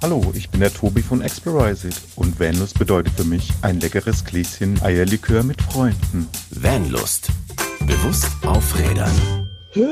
Hallo, ich bin der Tobi von Explorise It und Vanlust bedeutet für mich ein leckeres Gläschen Eierlikör mit Freunden. Vanlust. Bewusst aufrädern.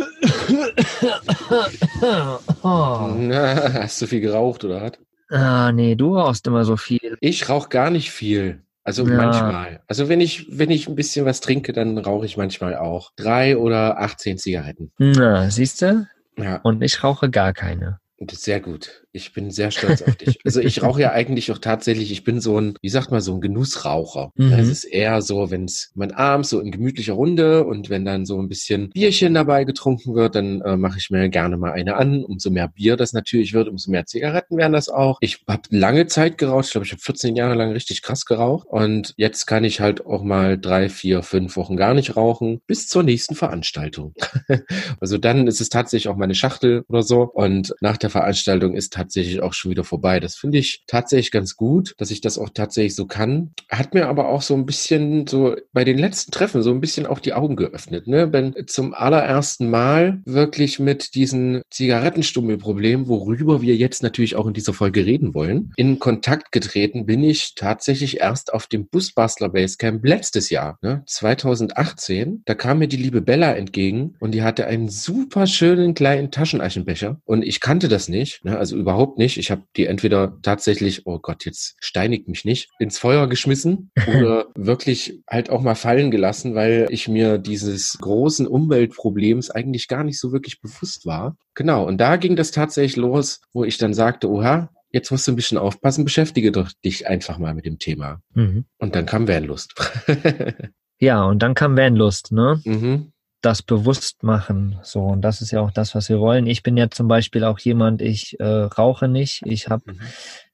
Na, hast du viel geraucht oder was? Ah, nee, du rauchst immer so viel. Ich rauche gar nicht viel. Also Ja. manchmal. Also wenn ich, wenn ich ein bisschen was trinke, dann rauche ich manchmal auch. Drei oder 18 Zigaretten. Na, siehst du? Ja, Und ich rauche gar keine. Und das ist sehr gut. Ich bin sehr stolz auf dich. Also ich rauche ja eigentlich auch tatsächlich, ich bin so ein, wie sagt man, so ein Genussraucher. Mhm. Es ist eher so, wenn es man abends so in gemütlicher Runde und wenn dann so ein bisschen Bierchen dabei getrunken wird, dann äh, mache ich mir gerne mal eine an. Umso mehr Bier das natürlich wird, umso mehr Zigaretten werden das auch. Ich habe lange Zeit geraucht. Ich glaube, ich habe 14 Jahre lang richtig krass geraucht. Und jetzt kann ich halt auch mal drei, vier, fünf Wochen gar nicht rauchen, bis zur nächsten Veranstaltung. also dann ist es tatsächlich auch meine Schachtel oder so. Und nach der Veranstaltung ist tatsächlich auch schon wieder vorbei. Das finde ich tatsächlich ganz gut, dass ich das auch tatsächlich so kann. Hat mir aber auch so ein bisschen so bei den letzten Treffen so ein bisschen auch die Augen geöffnet. Ne? Wenn zum allerersten Mal wirklich mit diesen Zigarettenstummelproblemen, worüber wir jetzt natürlich auch in dieser Folge reden wollen, in Kontakt getreten bin ich tatsächlich erst auf dem Busbastler Basecamp letztes Jahr, ne? 2018. Da kam mir die liebe Bella entgegen und die hatte einen super schönen kleinen Taschenaschenbecher und ich kannte das nicht, ne? also überhaupt nicht. Ich habe die entweder tatsächlich, oh Gott, jetzt steinigt mich nicht, ins Feuer geschmissen oder wirklich halt auch mal fallen gelassen, weil ich mir dieses großen Umweltproblems eigentlich gar nicht so wirklich bewusst war. Genau, und da ging das tatsächlich los, wo ich dann sagte, oha, jetzt musst du ein bisschen aufpassen, beschäftige doch dich einfach mal mit dem Thema. Mhm. Und dann kam Vanlust. Ja, und dann kam Vanlust, ne? mhm. Das Bewusstmachen. So, und das ist ja auch das, was wir wollen. Ich bin ja zum Beispiel auch jemand, ich äh, rauche nicht. Ich habe Mhm.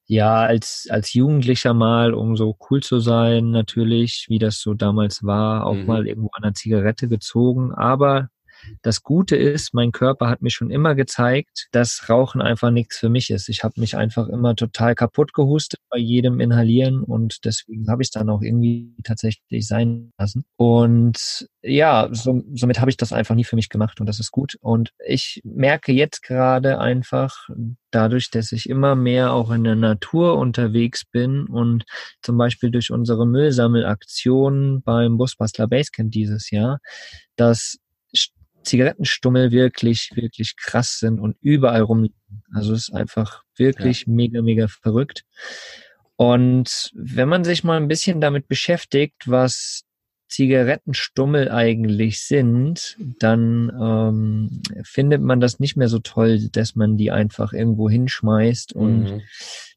ja als, als Jugendlicher mal, um so cool zu sein, natürlich, wie das so damals war, auch Mhm. mal irgendwo an der Zigarette gezogen. Aber das Gute ist, mein Körper hat mir schon immer gezeigt, dass Rauchen einfach nichts für mich ist. Ich habe mich einfach immer total kaputt gehustet bei jedem Inhalieren und deswegen habe ich es dann auch irgendwie tatsächlich sein lassen. Und ja, so, somit habe ich das einfach nie für mich gemacht und das ist gut. Und ich merke jetzt gerade einfach dadurch, dass ich immer mehr auch in der Natur unterwegs bin und zum Beispiel durch unsere Müllsammelaktion beim Busbastler Basecamp dieses Jahr, dass Zigarettenstummel wirklich, wirklich krass sind und überall rumliegen. Also es ist einfach wirklich mega, mega verrückt. Und wenn man sich mal ein bisschen damit beschäftigt, was Zigarettenstummel eigentlich sind, dann ähm, findet man das nicht mehr so toll, dass man die einfach irgendwo hinschmeißt und Mhm.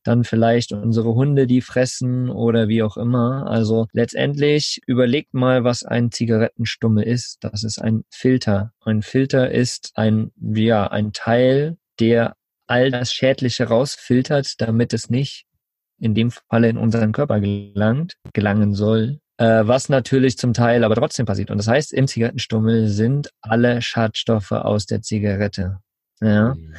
Dann vielleicht unsere Hunde die fressen oder wie auch immer. Also letztendlich überlegt mal, was ein Zigarettenstummel ist. Das ist ein Filter. Ein Filter ist ein, ja, ein Teil, der all das Schädliche rausfiltert, damit es nicht in dem Falle in unseren Körper gelangt, gelangen soll. Äh, was natürlich zum Teil aber trotzdem passiert. Und das heißt, im Zigarettenstummel sind alle Schadstoffe aus der Zigarette. Ja. Mhm.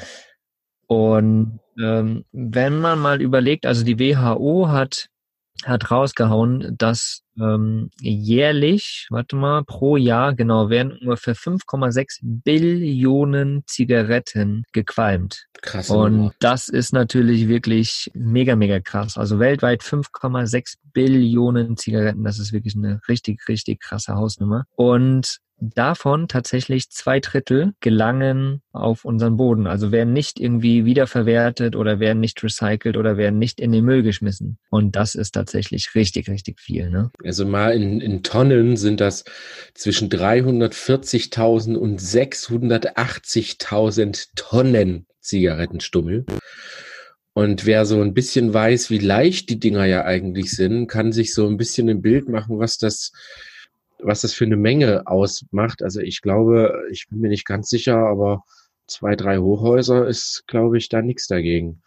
Und ähm, wenn man mal überlegt, also die WHO hat hat rausgehauen, dass ähm, jährlich, warte mal, pro Jahr genau werden ungefähr 5,6 Billionen Zigaretten gequalmt. Krass. Und das ist natürlich wirklich mega, mega krass. Also weltweit 5,6 Billionen Zigaretten. Das ist wirklich eine richtig, richtig krasse Hausnummer. Und davon tatsächlich zwei Drittel gelangen auf unseren Boden. Also werden nicht irgendwie wiederverwertet oder werden nicht recycelt oder werden nicht in den Müll geschmissen. Und das ist tatsächlich richtig, richtig viel. Ne? Also mal in, in Tonnen sind das zwischen 340.000 und 680.000 Tonnen Zigarettenstummel. Und wer so ein bisschen weiß, wie leicht die Dinger ja eigentlich sind, kann sich so ein bisschen ein Bild machen, was das, was das für eine Menge ausmacht. Also ich glaube, ich bin mir nicht ganz sicher, aber zwei, drei Hochhäuser ist, glaube ich, da nichts dagegen.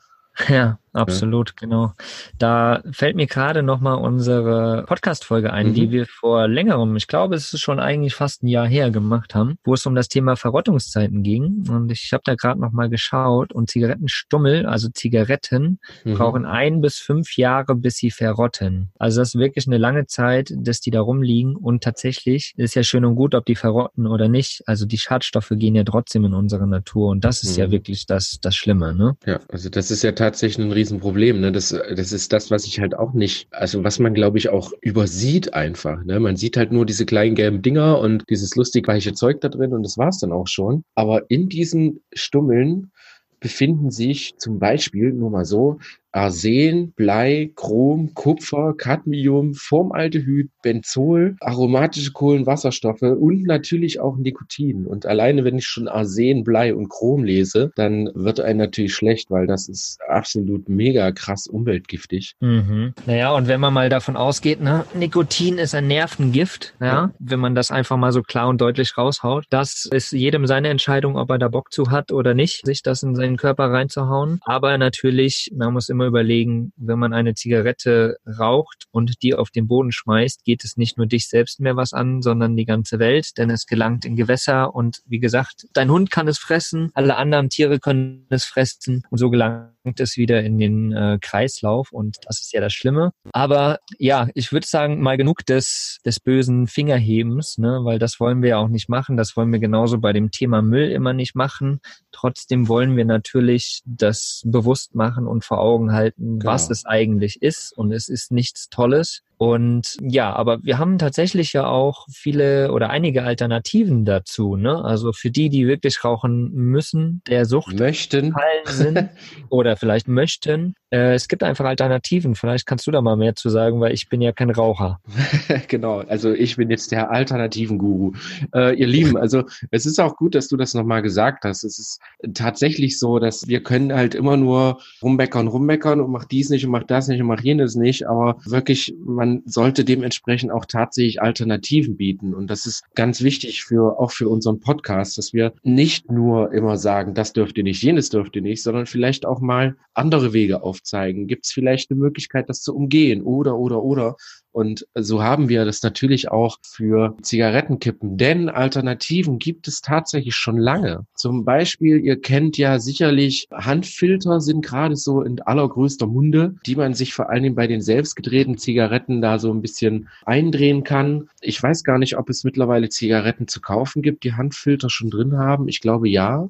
Ja, absolut, genau. Da fällt mir gerade nochmal unsere Podcast-Folge ein, Mhm. die wir vor längerem, ich glaube, es ist schon eigentlich fast ein Jahr her gemacht haben, wo es um das Thema Verrottungszeiten ging. Und ich habe da gerade nochmal geschaut und Zigarettenstummel, also Zigaretten, Mhm. brauchen ein bis fünf Jahre, bis sie verrotten. Also das ist wirklich eine lange Zeit, dass die da rumliegen. Und tatsächlich ist ja schön und gut, ob die verrotten oder nicht. Also die Schadstoffe gehen ja trotzdem in unsere Natur. Und das ist ja Mhm. wirklich das, das Schlimme, ne? Ja, also das ist ja tatsächlich ein Riesenproblem. Ne? Das, das ist das, was ich halt auch nicht, also was man, glaube ich, auch übersieht einfach. Ne? Man sieht halt nur diese kleinen gelben Dinger und dieses lustig weiche Zeug da drin und das war's dann auch schon. Aber in diesen Stummeln befinden sich zum Beispiel, nur mal so, Arsen, Blei, Chrom, Kupfer, Cadmium, Formaldehyd, Benzol, aromatische Kohlenwasserstoffe und natürlich auch Nikotin. Und alleine, wenn ich schon Arsen, Blei und Chrom lese, dann wird einem natürlich schlecht, weil das ist absolut mega krass umweltgiftig. Mhm. Naja, und wenn man mal davon ausgeht, ne, Nikotin ist ein Nervengift, ja, ja, wenn man das einfach mal so klar und deutlich raushaut, das ist jedem seine Entscheidung, ob er da Bock zu hat oder nicht, sich das in seinen Körper reinzuhauen. Aber natürlich, man muss immer immer überlegen, wenn man eine Zigarette raucht und die auf den Boden schmeißt, geht es nicht nur dich selbst mehr was an, sondern die ganze Welt, denn es gelangt in Gewässer und wie gesagt, dein Hund kann es fressen, alle anderen Tiere können es fressen und so gelangt es wieder in den äh, Kreislauf und das ist ja das Schlimme. Aber ja, ich würde sagen, mal genug des, des bösen Fingerhebens, ne, weil das wollen wir ja auch nicht machen. Das wollen wir genauso bei dem Thema Müll immer nicht machen. Trotzdem wollen wir natürlich das bewusst machen und vor Augen halten, genau. was es eigentlich ist. Und es ist nichts Tolles. Und ja, aber wir haben tatsächlich ja auch viele oder einige Alternativen dazu. Ne? Also für die, die wirklich rauchen müssen, der Sucht möchten sind oder vielleicht möchten, äh, es gibt einfach Alternativen. Vielleicht kannst du da mal mehr zu sagen, weil ich bin ja kein Raucher. genau, also ich bin jetzt der alternativen Guru. Äh, ihr Lieben, also es ist auch gut, dass du das nochmal gesagt hast. Es ist tatsächlich so, dass wir können halt immer nur rummeckern, rummeckern und mach dies nicht und mach das nicht und mach jenes nicht, aber wirklich, man sollte dementsprechend auch tatsächlich Alternativen bieten. Und das ist ganz wichtig für auch für unseren Podcast, dass wir nicht nur immer sagen, das dürft ihr nicht, jenes dürft ihr nicht, sondern vielleicht auch mal andere Wege auf aufzeigen? Gibt es vielleicht eine Möglichkeit, das zu umgehen? Oder, oder, oder. Und so haben wir das natürlich auch für Zigarettenkippen. Denn Alternativen gibt es tatsächlich schon lange. Zum Beispiel, ihr kennt ja sicherlich, Handfilter sind gerade so in allergrößter Munde, die man sich vor allen Dingen bei den selbstgedrehten Zigaretten da so ein bisschen eindrehen kann. Ich weiß gar nicht, ob es mittlerweile Zigaretten zu kaufen gibt, die Handfilter schon drin haben. Ich glaube ja.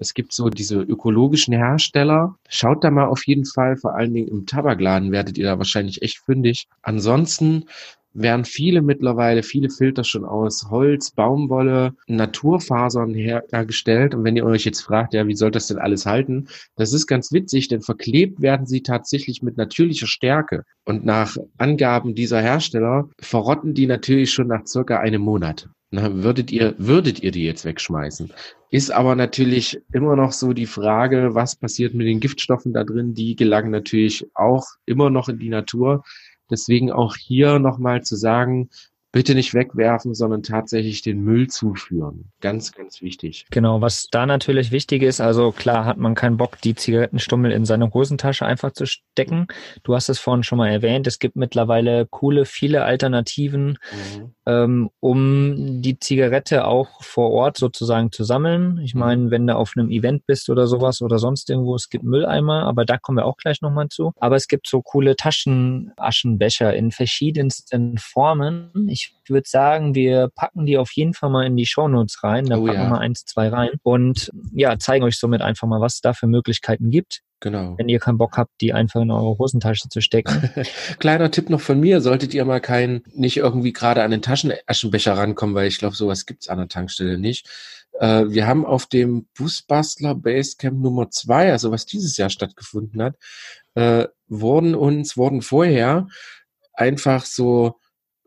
Es gibt so diese ökologischen Hersteller. Schaut da mal auf jeden Fall, vor allen Dingen im Tabakladen werdet ihr da wahrscheinlich echt fündig. Ansonsten werden viele mittlerweile, viele Filter schon aus Holz, Baumwolle, Naturfasern hergestellt. Und wenn ihr euch jetzt fragt, ja, wie soll das denn alles halten? Das ist ganz witzig, denn verklebt werden sie tatsächlich mit natürlicher Stärke. Und nach Angaben dieser Hersteller verrotten die natürlich schon nach circa einem Monat. Na, würdet ihr, würdet ihr die jetzt wegschmeißen? Ist aber natürlich immer noch so die Frage, was passiert mit den Giftstoffen da drin? Die gelangen natürlich auch immer noch in die Natur. Deswegen auch hier nochmal zu sagen, bitte nicht wegwerfen, sondern tatsächlich den Müll zuführen. Ganz, ganz wichtig. Genau, was da natürlich wichtig ist, also klar hat man keinen Bock, die Zigarettenstummel in seine Hosentasche einfach zu stecken. Du hast es vorhin schon mal erwähnt, es gibt mittlerweile coole, viele Alternativen, mhm. ähm, um die Zigarette auch vor Ort sozusagen zu sammeln. Ich mhm. meine, wenn du auf einem Event bist oder sowas oder sonst irgendwo, es gibt Mülleimer, aber da kommen wir auch gleich nochmal zu. Aber es gibt so coole Taschenaschenbecher in verschiedensten Formen. Ich ich würde sagen, wir packen die auf jeden Fall mal in die Shownotes rein. Da oh, packen ja. wir mal eins, zwei rein und ja, zeigen euch somit einfach mal, was es da für Möglichkeiten gibt. Genau. Wenn ihr keinen Bock habt, die einfach in eure Hosentasche zu stecken. Kleiner Tipp noch von mir, solltet ihr mal keinen, nicht irgendwie gerade an den Taschenaschenbecher rankommen, weil ich glaube, sowas gibt's an der Tankstelle nicht. Äh, wir haben auf dem Busbastler Basecamp Nummer zwei, also was dieses Jahr stattgefunden hat, äh, wurden uns, wurden vorher einfach so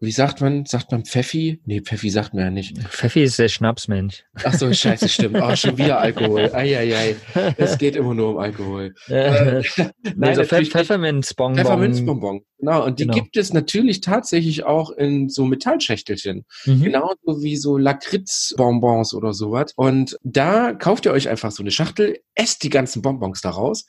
wie sagt man, sagt man Pfeffi? Nee, Pfeffi sagt man ja nicht. Pfeffi ist der Schnapsmensch. Ach so, scheiße, stimmt. Oh, schon wieder Alkohol. Eieiei. Es geht immer nur um Alkohol. Äh, Nein, also Pfefferminzbonbon. Pfefferminzbonbon. Genau, und die genau. gibt es natürlich tatsächlich auch in so Metallschächtelchen. Mhm. Genauso wie so Lakritzbonbons oder sowas. Und da kauft ihr euch einfach so eine Schachtel, esst die ganzen Bonbons daraus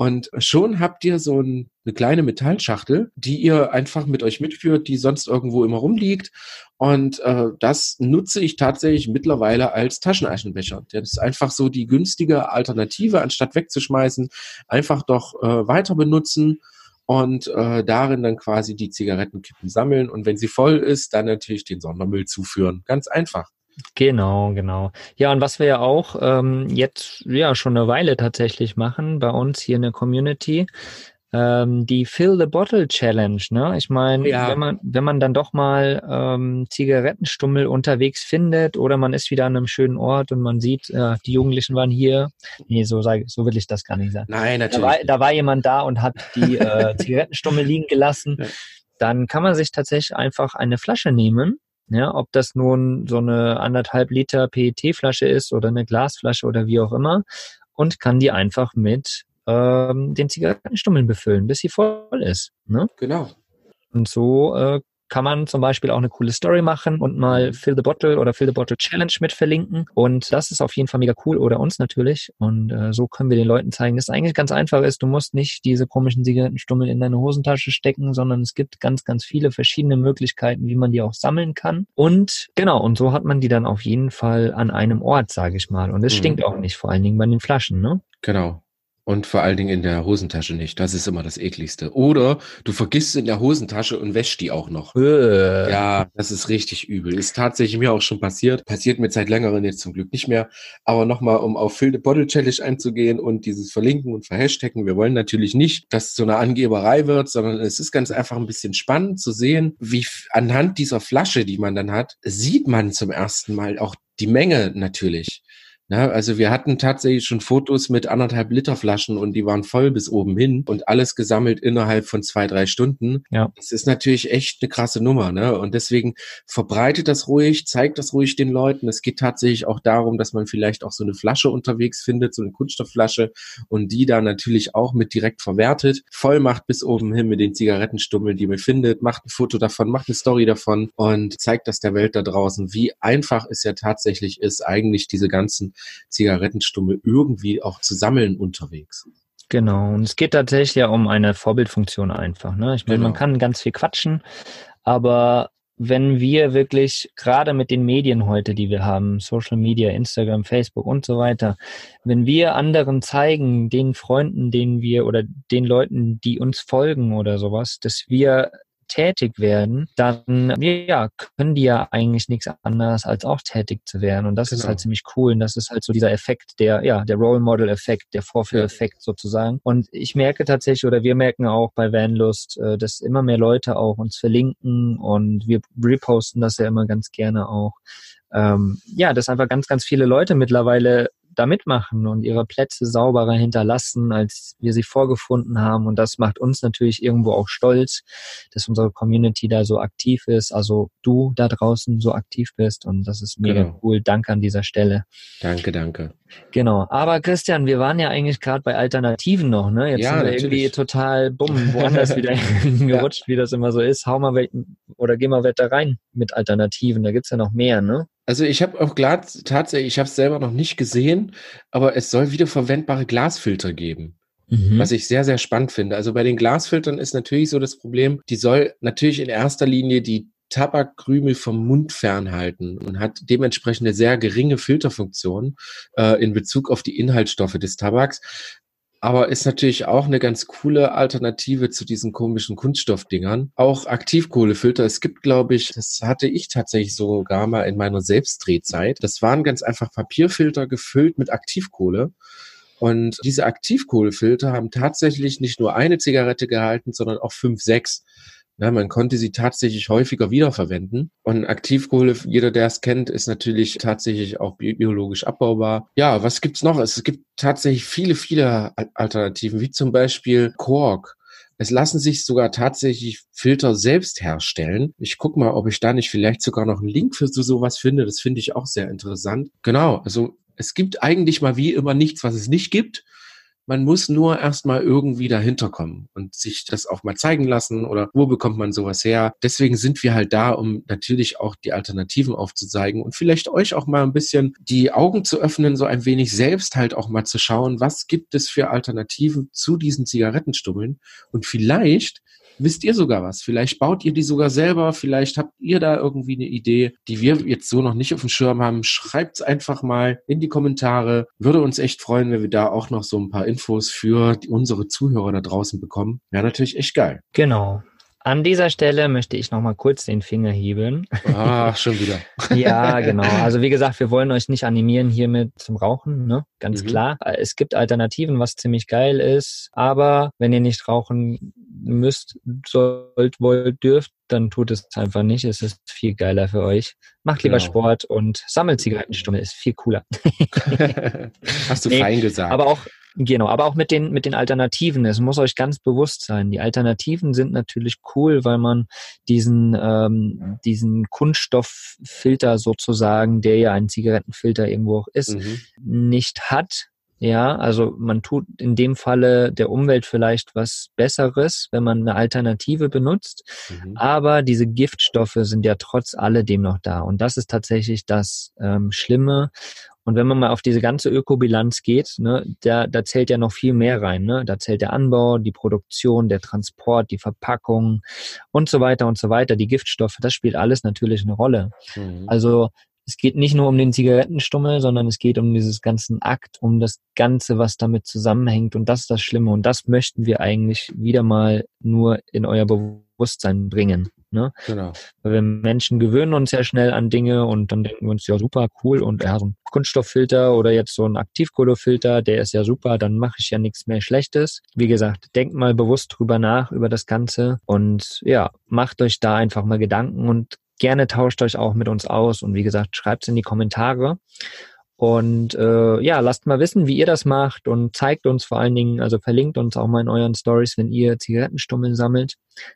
und schon habt ihr so ein, eine kleine Metallschachtel, die ihr einfach mit euch mitführt, die sonst irgendwo immer rumliegt. Und äh, das nutze ich tatsächlich mittlerweile als Taschenaschenbecher. Das ist einfach so die günstige Alternative, anstatt wegzuschmeißen, einfach doch äh, weiter benutzen und äh, darin dann quasi die Zigarettenkippen sammeln. Und wenn sie voll ist, dann natürlich den Sondermüll zuführen. Ganz einfach. Genau, genau. Ja, und was wir ja auch ähm, jetzt ja schon eine Weile tatsächlich machen bei uns hier in der Community, ähm, die Fill the Bottle Challenge. Ne? Ich meine, Ja. wenn man wenn man dann doch mal ähm, Zigarettenstummel unterwegs findet oder man ist wieder an einem schönen Ort und man sieht, äh, die Jugendlichen waren hier. Nee, so sag, so will ich das gar nicht sagen. Nein, Da natürlich. war, da war jemand da und hat die äh, Zigarettenstummel liegen gelassen. Ja. Dann kann man sich tatsächlich einfach eine Flasche nehmen. Ja, ob das nun so eine anderthalb Liter PET-Flasche ist oder eine Glasflasche oder wie auch immer und kann die einfach mit ähm, den Zigarettenstummeln befüllen, bis sie voll ist. Ne? genau. Und so äh, kann man zum Beispiel auch eine coole Story machen und mal Fill the Bottle oder Fill the Bottle Challenge mit verlinken. Und das ist auf jeden Fall mega cool oder uns natürlich. Und äh, so können wir den Leuten zeigen, dass es eigentlich ganz einfach ist. Du musst nicht diese komischen Zigarettenstummel in deine Hosentasche stecken, sondern es gibt ganz, ganz viele verschiedene Möglichkeiten, wie man die auch sammeln kann. Und genau, und so hat man die dann auf jeden Fall an einem Ort, sage ich mal. Und es Mhm. stinkt auch nicht, vor allen Dingen bei den Flaschen, ne? Genau. Und vor allen Dingen in der Hosentasche nicht. Das ist immer das ekligste. Oder du vergisst in der Hosentasche und wäschst die auch noch. Äh. Ja, das ist richtig übel. Ist tatsächlich mir auch schon passiert. Passiert mir seit längerem jetzt zum Glück nicht mehr. Aber nochmal, um auf Fill the Bottle Challenge einzugehen und dieses Verlinken und Verhashtaggen. Wir wollen natürlich nicht, dass es so eine Angeberei wird, sondern es ist ganz einfach ein bisschen spannend zu sehen, wie anhand dieser Flasche, die man dann hat, sieht man zum ersten Mal auch die Menge natürlich. Na, also wir hatten tatsächlich schon Fotos mit anderthalb Liter Flaschen und die waren voll bis oben hin und alles gesammelt innerhalb von zwei, drei Stunden. Ja. Es ist natürlich echt eine krasse Nummer, ne? Und deswegen verbreitet das ruhig, zeigt das ruhig den Leuten. Es geht tatsächlich auch darum, dass man vielleicht auch so eine Flasche unterwegs findet, so eine Kunststoffflasche und die da natürlich auch mit direkt verwertet, voll macht bis oben hin mit den Zigarettenstummeln, die man findet, macht ein Foto davon, macht eine Story davon und zeigt das der Welt da draußen, wie einfach es ja tatsächlich ist, eigentlich diese ganzen Zigarettenstummel irgendwie auch zu sammeln unterwegs. Genau, und es geht tatsächlich ja um eine Vorbildfunktion einfach. Ne? Ich meine, man Genau. kann ganz viel quatschen, aber wenn wir wirklich gerade mit den Medien heute, die wir haben, Social Media, Instagram, Facebook und so weiter, wenn wir anderen zeigen, den Freunden, denen wir oder den Leuten, die uns folgen oder sowas, dass wir tätig werden, dann ja, können die ja eigentlich nichts anderes als auch tätig zu werden. Und das ist Genau. halt ziemlich cool. Und das ist halt so dieser Effekt, der, ja, der Role Model Effekt, der Vorführeffekt sozusagen. Und ich merke tatsächlich, oder wir merken auch bei Vanlust, äh, dass immer mehr Leute auch uns verlinken und wir reposten das ja immer ganz gerne auch. Ähm, ja, dass einfach ganz, ganz viele Leute mittlerweile da mitmachen und ihre Plätze sauberer hinterlassen, als wir sie vorgefunden haben. Und das macht uns natürlich irgendwo auch stolz, dass unsere Community da so aktiv ist, also du da draußen so aktiv bist. Und das ist mega Genau. cool. Danke an dieser Stelle. Danke, danke. Genau. Aber Christian, wir waren ja eigentlich gerade bei Alternativen noch, ne? Jetzt Ja, sind wir natürlich. irgendwie total bumm, woanders wieder gerutscht, wie das immer so ist. Hau mal oder geh mal weiter rein mit Alternativen. Da gibt's ja noch mehr, ne? Also ich habe auch klar, tatsächlich, ich habe es selber noch nicht gesehen, aber es soll wieder verwendbare Glasfilter geben. Mhm. was ich sehr, sehr spannend finde. Also bei den Glasfiltern ist natürlich so das Problem, die soll natürlich in erster Linie die Tabakkrümel vom Mund fernhalten und hat dementsprechend eine sehr geringe Filterfunktion äh, in Bezug auf die Inhaltsstoffe des Tabaks. Aber ist natürlich auch eine ganz coole Alternative zu diesen komischen Kunststoffdingern. Auch Aktivkohlefilter. Es gibt, glaube ich, das hatte ich tatsächlich sogar mal in meiner Selbstdrehzeit. Das waren ganz einfach Papierfilter gefüllt mit Aktivkohle. Und diese Aktivkohlefilter haben tatsächlich nicht nur eine Zigarette gehalten, sondern auch fünf, sechs. Ja, man konnte sie tatsächlich häufiger wiederverwenden. Und Aktivkohle, jeder, der es kennt, ist natürlich tatsächlich auch bi biologisch abbaubar. Ja, was gibt's noch? Es gibt tatsächlich viele, viele Al- Alternativen, wie zum Beispiel Kork. Es lassen sich sogar tatsächlich Filter selbst herstellen. Ich guck mal, ob ich da nicht vielleicht sogar noch einen Link für so sowas finde. Das finde ich auch sehr interessant. Genau, also es gibt eigentlich mal wie immer nichts, was es nicht gibt. Man muss nur erstmal irgendwie dahinter kommen und sich das auch mal zeigen lassen oder wo bekommt man sowas her. Deswegen sind wir halt da, um natürlich auch die Alternativen aufzuzeigen und vielleicht euch auch mal ein bisschen die Augen zu öffnen, so ein wenig selbst halt auch mal zu schauen, was gibt es für Alternativen zu diesen Zigarettenstummeln und vielleicht wisst ihr sogar was. Vielleicht baut ihr die sogar selber. Vielleicht habt ihr da irgendwie eine Idee, die wir jetzt so noch nicht auf dem Schirm haben. Schreibt's einfach mal in die Kommentare. Würde uns echt freuen, wenn wir da auch noch so ein paar Infos für unsere Zuhörer da draußen bekommen. Wäre natürlich echt geil. Genau. An dieser Stelle möchte ich noch mal kurz den Finger heben. Ah, schon wieder. ja, genau. Also wie gesagt, wir wollen euch nicht animieren hiermit zum Rauchen, ne? Ganz Mhm. klar. Es gibt Alternativen, was ziemlich geil ist. Aber wenn ihr nicht rauchen müsst, sollt, wollt, dürft, dann tut es einfach nicht. Es ist viel geiler für euch. Macht lieber Genau. Sport und sammelt Zigarettenstummel. Ist viel cooler. Hast du Nee, fein gesagt. Aber auch, genau, aber auch mit den, mit den Alternativen. Es muss euch ganz bewusst sein. Die Alternativen sind natürlich cool, weil man diesen, ähm, diesen Kunststofffilter sozusagen, der ja ein Zigarettenfilter irgendwo auch ist, mhm. nicht hat. Ja, also man tut in dem Falle der Umwelt vielleicht was Besseres, wenn man eine Alternative benutzt. Mhm. Aber diese Giftstoffe sind ja trotz alledem noch da. Und das ist tatsächlich das ähm, Schlimme. Und wenn man mal auf diese ganze Ökobilanz geht, ne, da, da zählt ja noch viel mehr rein. Ne? Da zählt der Anbau, die Produktion, der Transport, die Verpackung und so weiter und so weiter, die Giftstoffe, das spielt alles natürlich eine Rolle. Mhm. Also es geht nicht nur um den Zigarettenstummel, sondern es geht um dieses ganzen Akt, um das Ganze, was damit zusammenhängt. Und das ist das Schlimme. Und das möchten wir eigentlich wieder mal nur in euer Bewusstsein bringen. Ne? genau. Weil wir Menschen gewöhnen uns ja schnell an Dinge und dann denken wir uns, ja super, cool und ja, so ein Kunststofffilter oder jetzt so ein Aktivkohlefilter, der ist ja super, dann mache ich ja nichts mehr Schlechtes. Wie gesagt, denkt mal bewusst drüber nach, über das Ganze und ja, macht euch da einfach mal Gedanken und gerne tauscht euch auch mit uns aus und wie gesagt, schreibt es in die Kommentare. Und äh, ja, lasst mal wissen, wie ihr das macht und zeigt uns vor allen Dingen, also verlinkt uns auch mal in euren Stories, wenn ihr Zigarettenstummeln sammelt.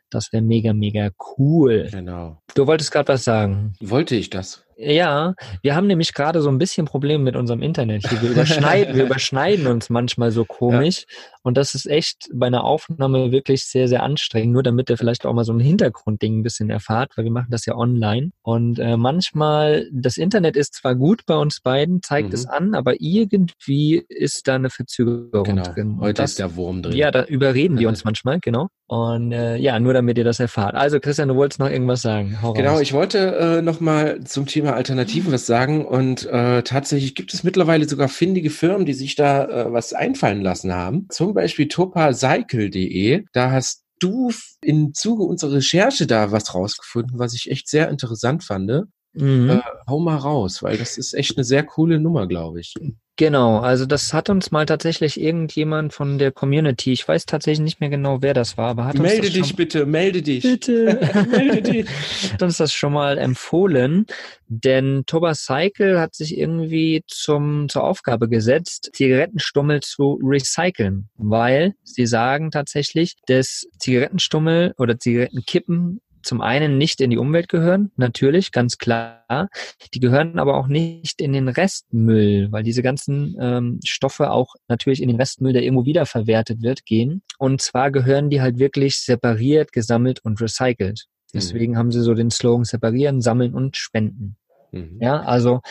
Das wäre mega, mega cool. Genau. Du wolltest gerade was sagen. Wollte ich das? Ja, wir haben nämlich gerade so ein bisschen Probleme mit unserem Internet hier. Wir überschneiden, wir überschneiden uns manchmal so komisch. Und das ist echt bei einer Aufnahme wirklich sehr, sehr anstrengend. Nur damit ihr vielleicht auch mal so ein Hintergrundding ein bisschen erfahrt, weil wir machen das ja online. Und äh, manchmal, das Internet ist zwar gut bei uns beiden, zeigt Mhm. es an, aber irgendwie ist da eine Verzögerung Genau. drin. Heute das, ist der Wurm drin. ja, da überreden wir uns manchmal, genau. Und äh, ja, nur damit ihr das erfahrt. Also Christian, du wolltest noch irgendwas sagen. Hau Genau, raus. ich wollte äh, nochmal zum Thema Alternativen was sagen und äh, tatsächlich gibt es mittlerweile sogar findige Firmen, die sich da äh, was einfallen lassen haben. Zum Beispiel topacycle.de. Da hast du im Zuge unserer Recherche da was rausgefunden, was ich echt sehr interessant fand. Mhm. Äh, hau mal raus, weil das ist echt eine sehr coole Nummer, glaube ich. Genau, also das hat uns mal tatsächlich irgendjemand von der Community, ich weiß tatsächlich nicht mehr genau, wer das war, aber hat uns Melde das dich schon, bitte, melde dich. bitte, Melde dich. hat uns das schon mal empfohlen, denn Thomas Cycle hat sich irgendwie zum, zur Aufgabe gesetzt, Zigarettenstummel zu recyceln, weil sie sagen tatsächlich, dass Zigarettenstummel oder Zigarettenkippen zum einen nicht in die Umwelt gehören, natürlich, ganz klar. Die gehören aber auch nicht in den Restmüll, weil diese ganzen ähm, Stoffe auch natürlich in den Restmüll, der irgendwo wiederverwertet wird, gehen. Und zwar gehören die halt wirklich separiert, gesammelt und recycelt. Deswegen haben sie so den Slogan separieren, sammeln und spenden. Mhm. Ja, also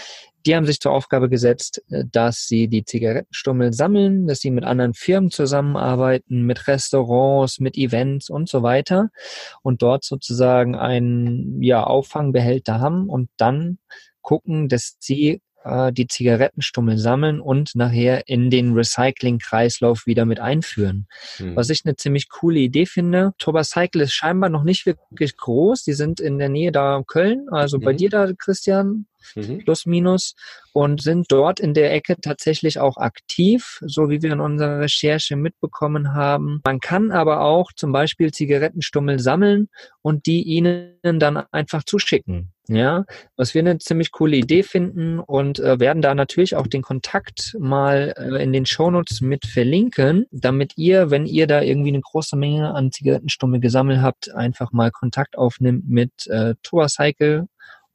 die haben sich zur Aufgabe gesetzt, äh, dass sie die Zigarettenstummel sammeln, dass sie mit anderen Firmen zusammenarbeiten, mit Restaurants, mit Events und so weiter und dort sozusagen einen ja, Auffangbehälter haben und dann gucken, dass sie äh, die Zigarettenstummel sammeln und nachher in den Recycling-Kreislauf wieder mit einführen. Mhm. Was ich eine ziemlich coole Idee finde. Tobacycle ist scheinbar noch nicht wirklich groß. Die sind in der Nähe da Köln, also bei Mhm. dir da, Christian, Mhm. plus minus, und sind dort in der Ecke tatsächlich auch aktiv, so wie wir in unserer Recherche mitbekommen haben. Man kann aber auch zum Beispiel Zigarettenstummel sammeln und die ihnen dann einfach zuschicken. Ja, was wir eine ziemlich coole Idee finden und äh, werden da natürlich auch den Kontakt mal äh, in den Shownotes mit verlinken, damit ihr, wenn ihr da irgendwie eine große Menge an Zigarettenstummel gesammelt habt, einfach mal Kontakt aufnimmt mit äh, Tourcycle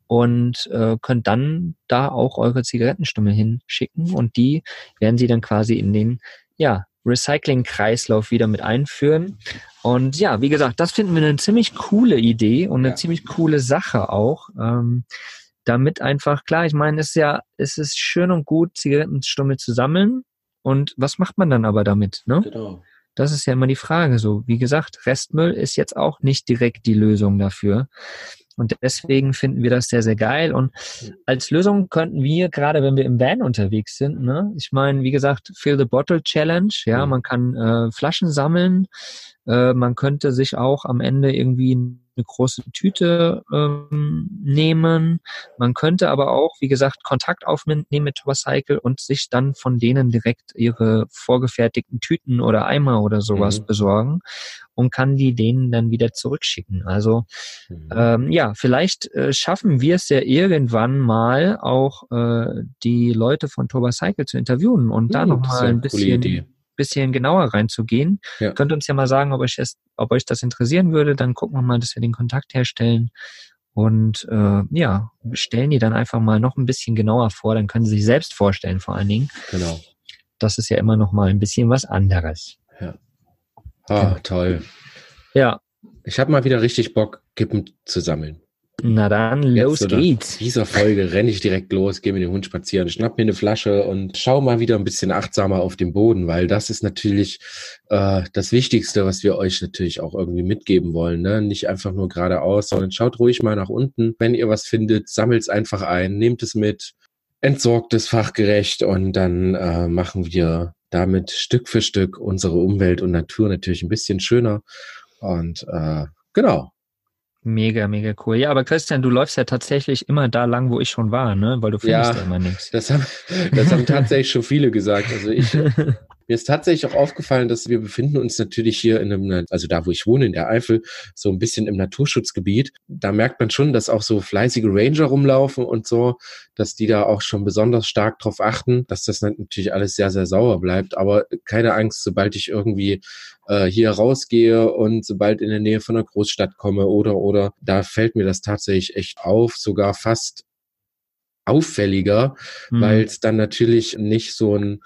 und äh, könnt dann da auch eure Zigarettenstummel hinschicken und die werden sie dann quasi in den ja, Recycling-Kreislauf wieder mit einführen. Und ja, wie gesagt, das finden wir eine ziemlich coole Idee und eine Ja. ziemlich coole Sache auch. Ähm, damit einfach, klar, ich meine, es ist ja, es ist schön und gut, Zigarettenstummel zu sammeln. Und was macht man dann aber damit? Ne? Genau. Das ist ja immer die Frage. So, wie gesagt, Restmüll ist jetzt auch nicht direkt die Lösung dafür. Und deswegen finden wir das sehr, sehr geil. Und als Lösung könnten wir, gerade wenn wir im Van unterwegs sind, ne, ich meine, wie gesagt, Fill the Bottle Challenge, ja, mhm. man kann äh, Flaschen sammeln, äh, man könnte sich auch am Ende irgendwie eine große Tüte ähm, nehmen. Man könnte aber auch, wie gesagt, Kontakt aufnehmen mit Tobacycle und sich dann von denen direkt ihre vorgefertigten Tüten oder Eimer oder sowas mhm. besorgen und kann die denen dann wieder zurückschicken. Also mhm. ähm, ja, vielleicht äh, schaffen wir es ja irgendwann mal auch äh, die Leute von Tobacycle zu interviewen und da mhm, nochmal ein bisschen bisschen genauer reinzugehen. Ja. Könnt uns ja mal sagen, ob euch, das, ob euch das interessieren würde. Dann gucken wir mal, dass wir den Kontakt herstellen. Und äh, ja, stellen die dann einfach mal noch ein bisschen genauer vor. Dann können sie sich selbst vorstellen, vor allen Dingen. Genau. Das ist ja immer noch mal ein bisschen was anderes. Ja. Ah, genau. toll. Ja. Ich habe mal wieder richtig Bock, Kippen zu sammeln. Na dann, los geht's. dieser Folge renne ich direkt los, gehe mit dem Hund spazieren, schnapp mir eine Flasche und schau mal wieder ein bisschen achtsamer auf den Boden, weil das ist natürlich äh, das Wichtigste, was wir euch natürlich auch irgendwie mitgeben wollen. Ne? Nicht einfach nur geradeaus, sondern schaut ruhig mal nach unten. Wenn ihr was findet, sammelt es einfach ein, nehmt es mit, entsorgt es fachgerecht und dann äh, machen wir damit Stück für Stück unsere Umwelt und Natur natürlich ein bisschen schöner. Und äh, genau, Mega, mega cool. Ja, aber Christian, du läufst ja tatsächlich immer da lang, wo ich schon war, ne? Weil du findest ja, ja immer nichts. Das haben, das haben tatsächlich schon viele gesagt. Also ich, Mir ist tatsächlich auch aufgefallen, dass wir befinden uns natürlich hier in einem, also da, wo ich wohne, in der Eifel, so ein bisschen im Naturschutzgebiet. Da merkt man schon, dass auch so fleißige Ranger rumlaufen und so, dass die da auch schon besonders stark drauf achten, dass das natürlich alles sehr, sehr sauer bleibt. Aber keine Angst, sobald ich irgendwie äh, hier rausgehe und sobald in der Nähe von einer Großstadt komme oder, oder, da fällt mir das tatsächlich echt auf, sogar fast auffälliger, mhm. weil es dann natürlich nicht so ein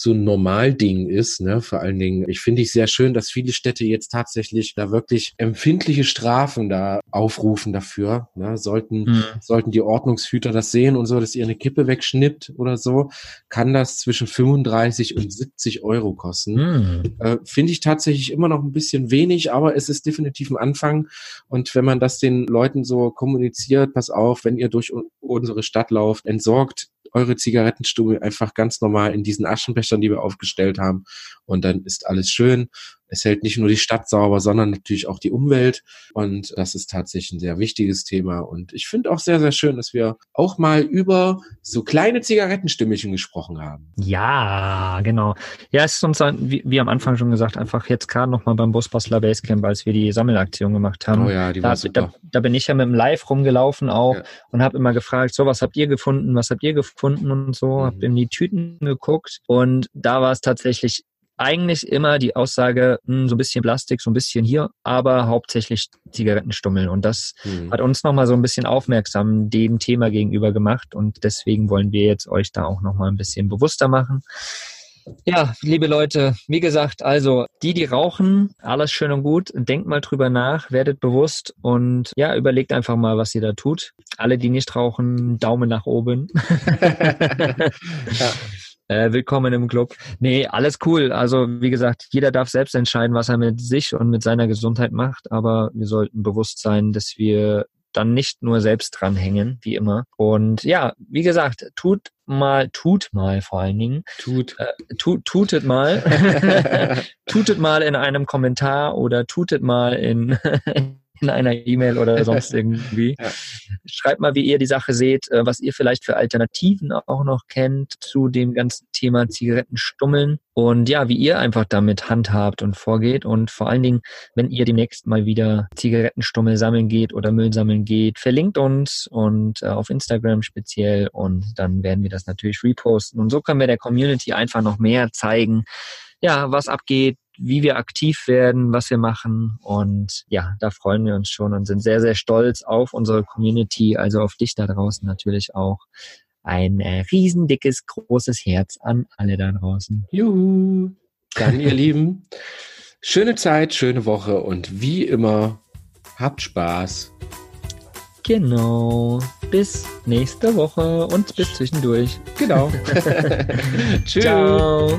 so ein Normalding ist. Ne? Vor allen Dingen, ich finde ich sehr schön, dass viele Städte jetzt tatsächlich da wirklich empfindliche Strafen da aufrufen dafür. Ne? Sollten, mhm. sollten die Ordnungshüter das sehen und so, dass ihr eine Kippe wegschnippt oder so, kann das zwischen 35 und 70 Euro kosten. Mhm. Äh, finde ich tatsächlich immer noch ein bisschen wenig, aber es ist definitiv ein Anfang. Und wenn man das den Leuten so kommuniziert, pass auf, wenn ihr durch unsere Stadt lauft, entsorgt eure Zigarettenstummel einfach ganz normal in diesen Aschenbechern, die wir aufgestellt haben. Und dann ist alles schön. Es hält nicht nur die Stadt sauber, sondern natürlich auch die Umwelt. Und das ist tatsächlich ein sehr wichtiges Thema. Und ich finde auch sehr, sehr schön, dass wir auch mal über so kleine Zigarettenstümmelchen gesprochen haben. Ja, genau. Ja, es ist uns, wie, wie am Anfang schon gesagt, einfach jetzt gerade nochmal beim Busbastler Basecamp, als wir die Sammelaktion gemacht haben. Oh ja, die war da, super. Da, da bin ich ja mit dem Live rumgelaufen auch ja. und habe immer gefragt, so, was habt ihr gefunden, was habt ihr gefunden und so, mhm. habe in die Tüten geguckt und da war es tatsächlich eigentlich immer die Aussage, mh, hm, so ein bisschen Plastik, so ein bisschen hier, aber hauptsächlich Zigarettenstummeln. Und das mhm. hat uns nochmal so ein bisschen aufmerksam dem Thema gegenüber gemacht. Und deswegen wollen wir jetzt euch da auch nochmal ein bisschen bewusster machen. Ja, liebe Leute, wie gesagt, also die, die rauchen, alles schön und gut. Denkt mal drüber nach, werdet bewusst und ja, überlegt einfach mal, was ihr da tut. Alle, die nicht rauchen, Daumen nach oben. ja. Äh, willkommen im Club. Nee, alles cool. Also wie gesagt, jeder darf selbst entscheiden, was er mit sich und mit seiner Gesundheit macht, aber wir sollten bewusst sein, dass wir dann nicht nur selbst dranhängen, wie immer. Und ja, wie gesagt, tut mal, tut mal vor allen Dingen. Tut. Äh, tut tutet mal. tutet mal in einem Kommentar oder tutet mal in in einer E-Mail oder sonst irgendwie. ja. Schreibt mal, wie ihr die Sache seht, äh, was ihr vielleicht für Alternativen auch noch kennt zu dem ganzen Thema Zigarettenstummeln und ja, wie ihr einfach damit handhabt und vorgeht und vor allen Dingen, wenn ihr demnächst mal wieder Zigarettenstummel sammeln geht oder Müll sammeln geht, verlinkt uns und äh, auf Instagram speziell und dann werden wir das natürlich reposten und so können wir der Community einfach noch mehr zeigen, ja, was abgeht, wie wir aktiv werden, was wir machen. Und ja, da freuen wir uns schon und sind sehr, sehr stolz auf unsere Community, also auf dich da draußen natürlich auch. Ein äh, riesendickes, großes Herz an alle da draußen. Juhu. Dann, ihr Lieben, schöne Zeit, schöne Woche und wie immer, habt Spaß. Genau. Bis nächste Woche und bis zwischendurch. Genau. Tschüss. Ciao.